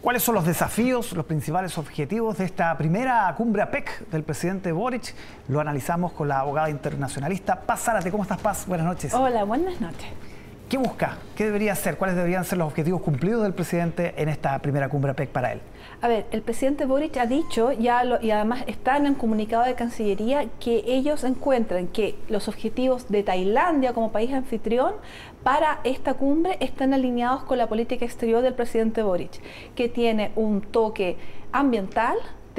¿Cuáles son los desafíos, los principales objetivos de esta primera cumbre APEC del presidente Boric? Lo analizamos con la abogada internacionalista Paz Zárate. ¿Cómo estás, Paz? Buenas noches. Hola, buenas noches. ¿Qué busca? ¿Qué debería hacer? ¿Cuáles deberían ser los objetivos cumplidos del presidente en esta primera cumbre APEC para él? A ver, el presidente Boric ha dicho, ya y además está en el comunicado de Cancillería, que ellos encuentran que los objetivos de Tailandia como país anfitrión para esta cumbre están alineados con la política exterior del presidente Boric, que tiene un toque ambiental,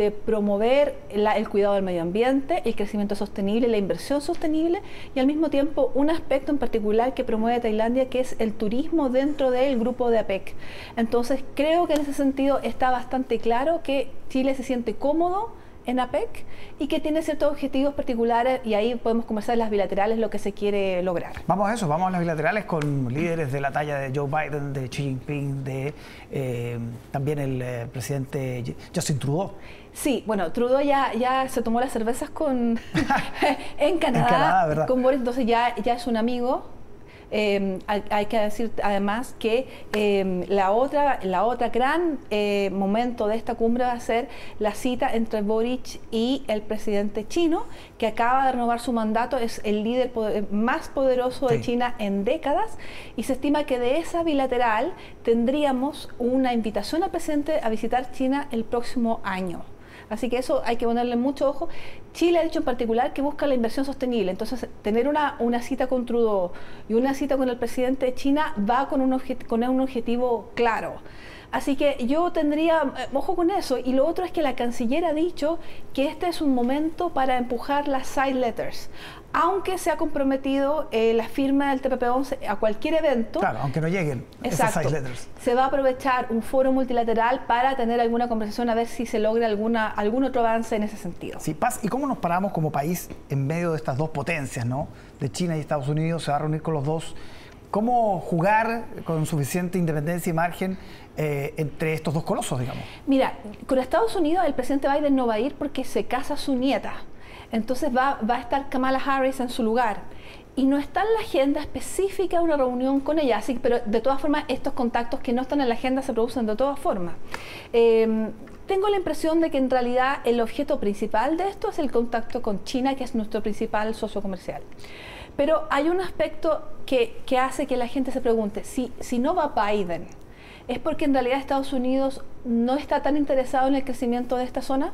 promover el cuidado del medio ambiente, el crecimiento sostenible, la inversión sostenible y al mismo tiempo un aspecto en particular que promueve Tailandia que es el turismo dentro del grupo de APEC. Entonces creo que en ese sentido está bastante claro que Chile se siente cómodo en APEC y que tiene ciertos objetivos particulares y ahí podemos conversar en las bilaterales lo que se quiere lograr. Vamos a eso, vamos a las bilaterales con líderes de la talla de Joe Biden, de Xi Jinping, de eh, también el eh, presidente Justin Trudeau. Sí, bueno, Trudeau ya, ya se tomó las cervezas con en Canadá, con Boris, entonces ya, ya es un amigo Em, hay, que decir además que em, la, otra, la otra gran eh, momento de esta cumbre va a ser la cita entre Boric y el presidente chino, que acaba de renovar su mandato, es el líder más poderoso de China en décadas, y se estima que de esa bilateral tendríamos una invitación al presidente a visitar China el próximo año. Así que eso hay que ponerle mucho ojo. Chile ha dicho en particular que busca la inversión sostenible. Entonces, tener una, una cita con Trudeau y una cita con el presidente de China va con un, con un objetivo claro. Así que yo tendría eh, ojo con eso. Y lo otro es que la canciller ha dicho que este es un momento para empujar las side letters. Aunque se ha comprometido eh, la firma del TPP-11 a cualquier evento. Claro, aunque no lleguen esas side letters. Se va a aprovechar un foro multilateral para tener alguna conversación a ver si se logra alguna, algún otro avance en ese sentido. Sí, Paz, ¿y cómo nos paramos como país en medio de estas dos potencias, ¿no? De China y Estados Unidos, se va a reunir con los dos ¿Cómo jugar con suficiente independencia y margen eh, entre estos dos colosos, digamos? Mira, con Estados Unidos el presidente Biden no va a ir porque se casa su nieta. Entonces va, va a estar Kamala Harris en su lugar. Y no está en la agenda específica una reunión con ella, así, pero de todas formas estos contactos que no están en la agenda se producen de todas formas. Em, tengo la impresión de que en realidad el objeto principal de esto es el contacto con China, que es nuestro principal socio comercial. Pero hay un aspecto que, hace que la gente se pregunte, si, si no va Biden, ¿es porque en realidad Estados Unidos no está tan interesado en el crecimiento de esta zona?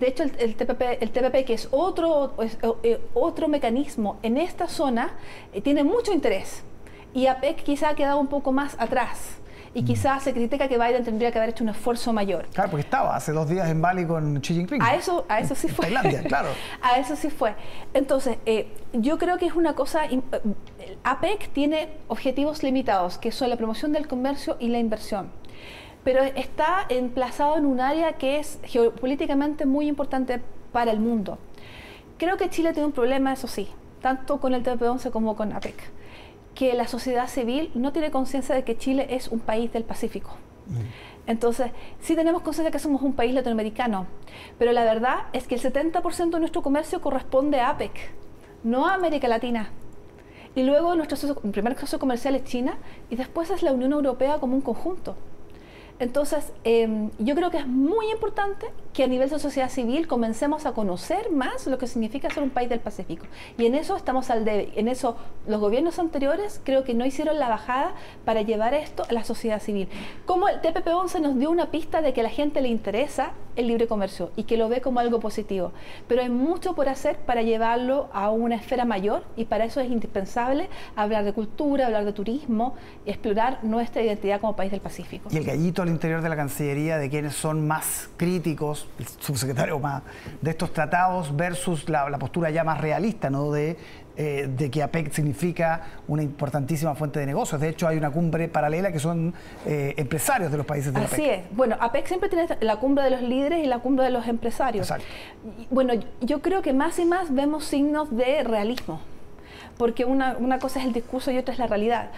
De hecho, el, TPP, el TPP, que es otro, eh, otro mecanismo en esta zona, eh, tiene mucho interés. Y APEC quizá ha quedado un poco más atrás y mm. quizás se critica que Biden tendría que haber hecho un esfuerzo mayor. Claro, porque estaba hace dos días en Bali con Xi Jinping. A eso, a eso sí fue. Tailandia, claro. a eso sí fue. Entonces, eh, yo creo que es una cosa... Eh, APEC tiene objetivos limitados, que son la promoción del comercio y la inversión pero está emplazado en un área que es geopolíticamente muy importante para el mundo. Creo que Chile tiene un problema, eso sí, tanto con el TP11 como con APEC que la sociedad civil no tiene conciencia de que Chile es un país del Pacífico. Mm. Entonces, sí tenemos conciencia de que somos un país latinoamericano, pero la verdad es que el 70% de nuestro comercio corresponde a APEC, no a América Latina. Y luego nuestro primer socio comercial es China y después es la Unión Europea como un conjunto. Entonces, em, yo creo que es muy importante que a nivel de sociedad civil comencemos a conocer más lo que significa ser un país del Pacífico. Y en eso estamos al debe. En eso los gobiernos anteriores creo que no hicieron la bajada para llevar esto a la sociedad civil. Como el TPP-11 nos dio una pista de que a la gente le interesa el libre comercio y que lo ve como algo positivo. Pero hay mucho por hacer para llevarlo a una esfera mayor y para eso es indispensable hablar de cultura, hablar de turismo explorar nuestra identidad como país del Pacífico. Y el gallito al interior de la Cancillería de quienes son más críticos, el subsecretario más, de estos tratados versus la, postura ya más realista, ¿no? De, eh, de que APEC significa una importantísima fuente de negocios. De hecho, hay una cumbre paralela que son eh, empresarios de los países de la Así es. Bueno, APEC siempre tiene la cumbre de los líderes y la cumbre de los empresarios. Exacto. Bueno, yo creo que más y más vemos signos de realismo, porque una, una cosa es el discurso y otra es la realidad.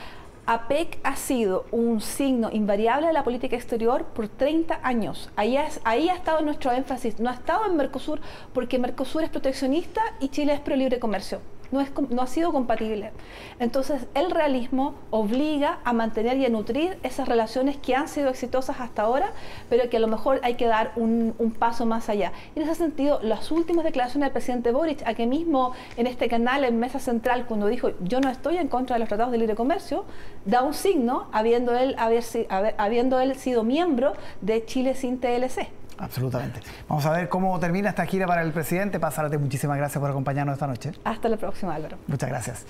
APEC ha sido un signo invariable de la política exterior por 30 años. Ahí, ha estado nuestro énfasis. No ha estado en Mercosur porque Mercosur es proteccionista y Chile es pro libre comercio. No, ha sido compatible. Entonces, el realismo obliga a mantener y a nutrir esas relaciones que han sido exitosas hasta ahora, pero que a lo mejor hay que dar un, paso más allá. en ese sentido, las últimas declaraciones del presidente Boric, a que mismo en este canal, en Mesa Central, cuando dijo yo no estoy en contra de los tratados de libre comercio, da un signo, habiendo él, habiendo él sido miembro de Chile sin TLC. Absolutamente. Vamos a ver cómo termina esta gira para el presidente. Pásate, muchísimas gracias por acompañarnos esta noche. Hasta la próxima, Álvaro. Muchas gracias.